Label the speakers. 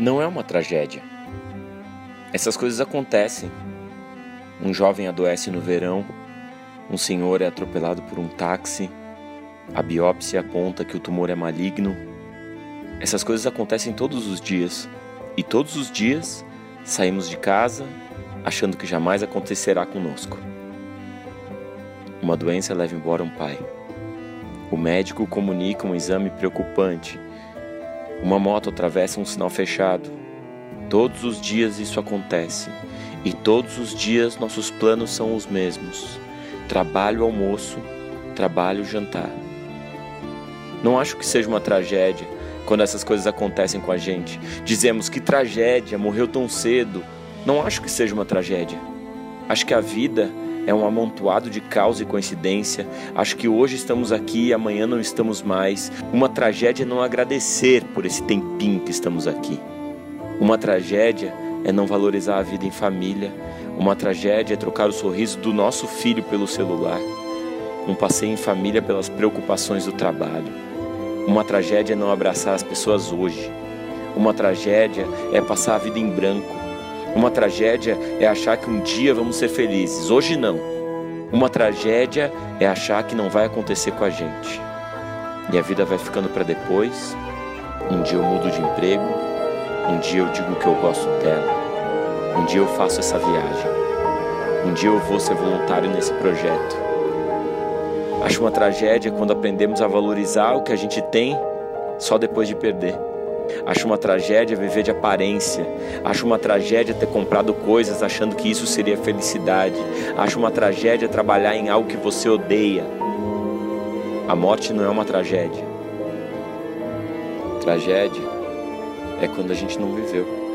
Speaker 1: não é uma tragédia. Essas coisas acontecem. Um jovem adoece no verão, um senhor é atropelado por um táxi, a biópsia aponta que o tumor é maligno. Essas coisas acontecem todos os dias e todos os dias saímos de casa achando que jamais acontecerá conosco. Uma doença leva embora um pai. O médico comunica um exame preocupante uma moto atravessa um sinal fechado. Todos os dias isso acontece. E todos os dias nossos planos são os mesmos: trabalho, almoço, trabalho, jantar. Não acho que seja uma tragédia quando essas coisas acontecem com a gente. Dizemos que tragédia, morreu tão cedo. Não acho que seja uma tragédia. Acho que a vida é um amontoado de causa e coincidência. Acho que hoje estamos aqui e amanhã não estamos mais. Uma tragédia é não agradecer por esse tempinho que estamos aqui. Uma tragédia é não valorizar a vida em família. Uma tragédia é trocar o sorriso do nosso filho pelo celular. Um passeio em família pelas preocupações do trabalho. Uma tragédia é não abraçar as pessoas hoje. Uma tragédia é passar a vida em branco. Uma tragédia é achar que um dia vamos ser felizes, hoje não. Uma tragédia é achar que não vai acontecer com a gente. E a vida vai ficando para depois. Um dia eu mudo de emprego, um dia eu digo que eu gosto dela, um dia eu faço essa viagem, um dia eu vou ser voluntário nesse projeto. Acho uma tragédia quando aprendemos a valorizar o que a gente tem só depois de perder. Acho uma tragédia viver de aparência. Acho uma tragédia ter comprado coisas achando que isso seria felicidade. Acho uma tragédia trabalhar em algo que você odeia. A morte não é uma tragédia. Tragédia é quando a gente não viveu.